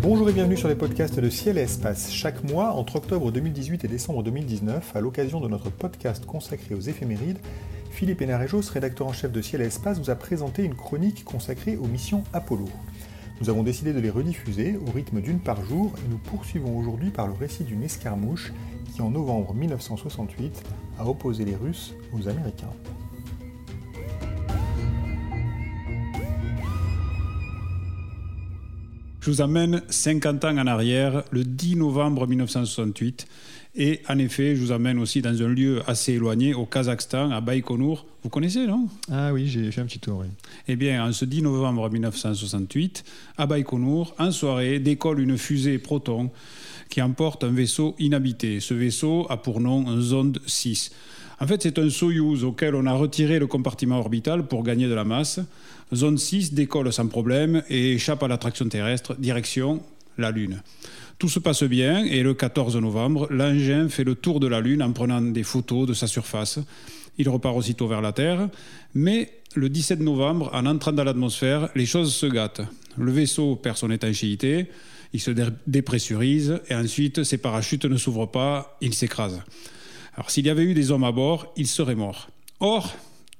Bonjour et bienvenue sur les podcasts de Ciel et Espace. Chaque mois, entre octobre 2018 et décembre 2019, à l'occasion de notre podcast consacré aux éphémérides, Philippe Hénarejos, rédacteur en chef de Ciel et Espace, vous a présenté une chronique consacrée aux missions Apollo. Nous avons décidé de les rediffuser au rythme d'une par jour et nous poursuivons aujourd'hui par le récit d'une escarmouche qui, en novembre 1968, a opposé les Russes aux Américains. Je vous amène 50 ans en arrière, le 10 novembre 1968. Et en effet, je vous amène aussi dans un lieu assez éloigné, au Kazakhstan, à Baïkonour. Vous connaissez, non? Ah oui, j'ai fait un petit tour, oui. Eh bien, en ce 10 novembre 1968, à Baïkonour, en soirée, décolle une fusée Proton qui emporte un vaisseau inhabité. Ce vaisseau a pour nom Zonde 6. En fait, c'est un Soyouz auquel on a retiré le compartiment orbital pour gagner de la masse. Zone 6 décolle sans problème et échappe à l'attraction terrestre, direction la Lune. Tout se passe bien et le 14 novembre, l'engin fait le tour de la Lune en prenant des photos de sa surface. Il repart aussitôt vers la Terre, mais le 17 novembre, en entrant dans l'atmosphère, les choses se gâtent. Le vaisseau perd son étanchéité, il se dépressurise et ensuite ses parachutes ne s'ouvrent pas, il s'écrase. Alors s'il y avait eu des hommes à bord, il serait mort. Or,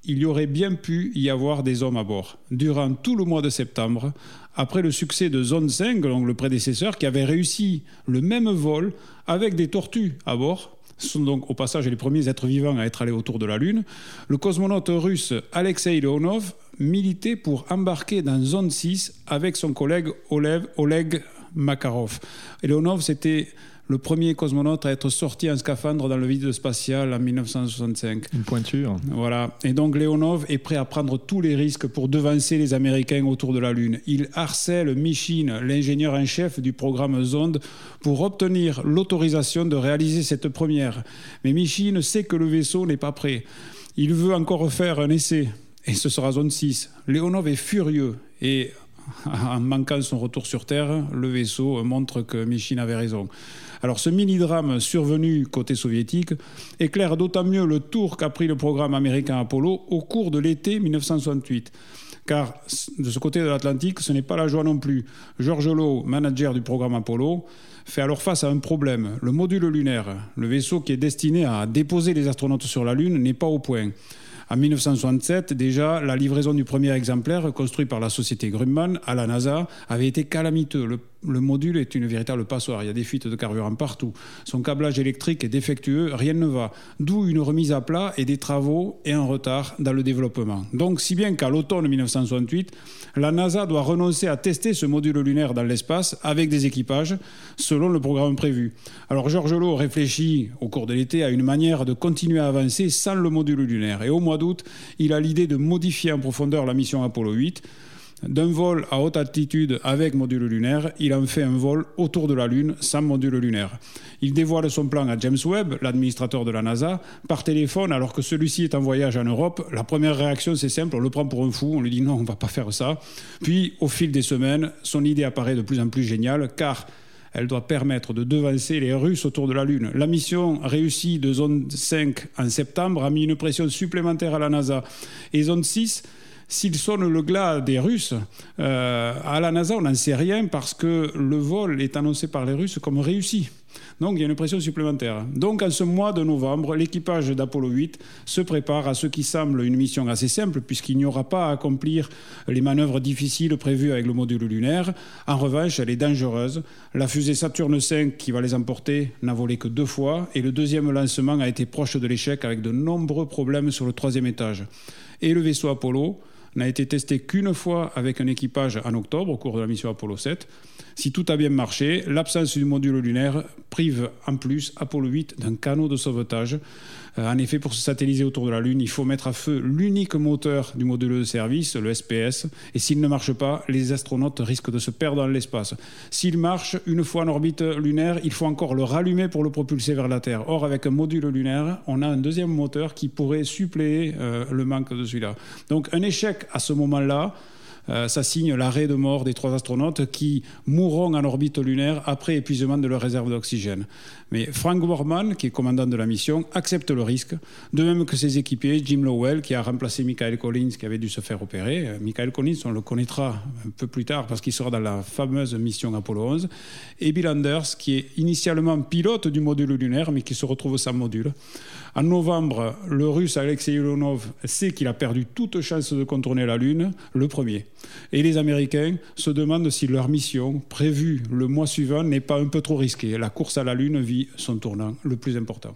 il y aurait bien pu y avoir des hommes à bord. Durant tout le mois de septembre, après le succès de Zone 5, donc le prédécesseur, qui avait réussi le même vol avec des tortues à bord, ce sont donc au passage les premiers êtres vivants à être allés autour de la Lune, le cosmonaute russe Alexei Leonov militait pour embarquer dans Zone 6 avec son collègue Oleg, Oleg Makarov. Leonov, c'était le premier cosmonaute à être sorti en scaphandre dans le vide spatial en 1965. Une pointure. Voilà. Et donc Leonov est prêt à prendre tous les risques pour devancer les Américains autour de la Lune. Il harcèle Michin, l'ingénieur en chef du programme Zonde, pour obtenir l'autorisation de réaliser cette première. Mais Michin sait que le vaisseau n'est pas prêt. Il veut encore faire un essai. Et ce sera Zone 6. Leonov est furieux et en manquant son retour sur Terre, le vaisseau montre que Michin avait raison. Alors ce mini-drame survenu côté soviétique éclaire d'autant mieux le tour qu'a pris le programme américain Apollo au cours de l'été 1968. Car de ce côté de l'Atlantique, ce n'est pas la joie non plus. George Lowe, manager du programme Apollo, fait alors face à un problème. Le module lunaire, le vaisseau qui est destiné à déposer les astronautes sur la Lune, n'est pas au point. En 1967, déjà, la livraison du premier exemplaire, construit par la société Grumman à la NASA, avait été calamiteux. Le, le, module est une véritable passoire. Il y a des fuites de carburant partout. Son câblage électrique est défectueux, rien ne va. D'où une remise à plat et des travaux et un retard dans le développement. Donc, si bien qu'à l'automne 1968, la NASA doit renoncer à tester ce module lunaire dans l'espace avec des équipages, selon le programme prévu. Alors, Georges Lowe réfléchit au cours de l'été à une manière de continuer à avancer sans le module lunaire. Et au mois d'août, il a l'idée de modifier en profondeur la mission Apollo 8. D'un vol à haute altitude avec module lunaire, il en fait un vol autour de la Lune sans module lunaire. Il dévoile son plan à James Webb, l'administrateur de la NASA, par téléphone alors que celui-ci est en voyage en Europe. La première réaction, c'est simple, on le prend pour un fou, on lui dit non, on ne va pas faire ça. Puis, au fil des semaines, son idée apparaît de plus en plus géniale car elle doit permettre de devancer les Russes autour de la Lune. La mission réussie de Zone 5 en septembre a mis une pression supplémentaire à la NASA. Et Zone 6 s'il sonne le glas des Russes, euh, à la NASA, on n'en sait rien parce que le vol est annoncé par les Russes comme réussi. Donc il y a une pression supplémentaire. Donc en ce mois de novembre, l'équipage d'Apollo 8 se prépare à ce qui semble une mission assez simple puisqu'il n'y aura pas à accomplir les manœuvres difficiles prévues avec le module lunaire. En revanche, elle est dangereuse. La fusée Saturne V qui va les emporter n'a volé que deux fois et le deuxième lancement a été proche de l'échec avec de nombreux problèmes sur le troisième étage. Et le vaisseau Apollo n'a été testé qu'une fois avec un équipage en octobre au cours de la mission Apollo 7. Si tout a bien marché, l'absence du module lunaire prive en plus Apollo 8 d'un canot de sauvetage. Euh, en effet, pour se satelliser autour de la Lune, il faut mettre à feu l'unique moteur du module de service, le SPS, et s'il ne marche pas, les astronautes risquent de se perdre dans l'espace. S'il marche une fois en orbite lunaire, il faut encore le rallumer pour le propulser vers la Terre. Or, avec un module lunaire, on a un deuxième moteur qui pourrait suppléer euh, le manque de celui-là. Donc, un échec à ce moment-là ça signe l'arrêt de mort des trois astronautes qui mourront en orbite lunaire après épuisement de leur réserve d'oxygène. Mais Frank Borman, qui est commandant de la mission, accepte le risque, de même que ses équipiers, Jim Lowell, qui a remplacé Michael Collins, qui avait dû se faire opérer. Euh, Michael Collins, on le connaîtra un peu plus tard parce qu'il sera dans la fameuse mission Apollo 11. Et Bill Anders, qui est initialement pilote du module lunaire, mais qui se retrouve sans module. En novembre, le russe Alexei Ulonov sait qu'il a perdu toute chance de contourner la Lune, le premier. Et les Américains se demandent si leur mission, prévue le mois suivant, n'est pas un peu trop risquée. La course à la Lune vit son tournant le plus important.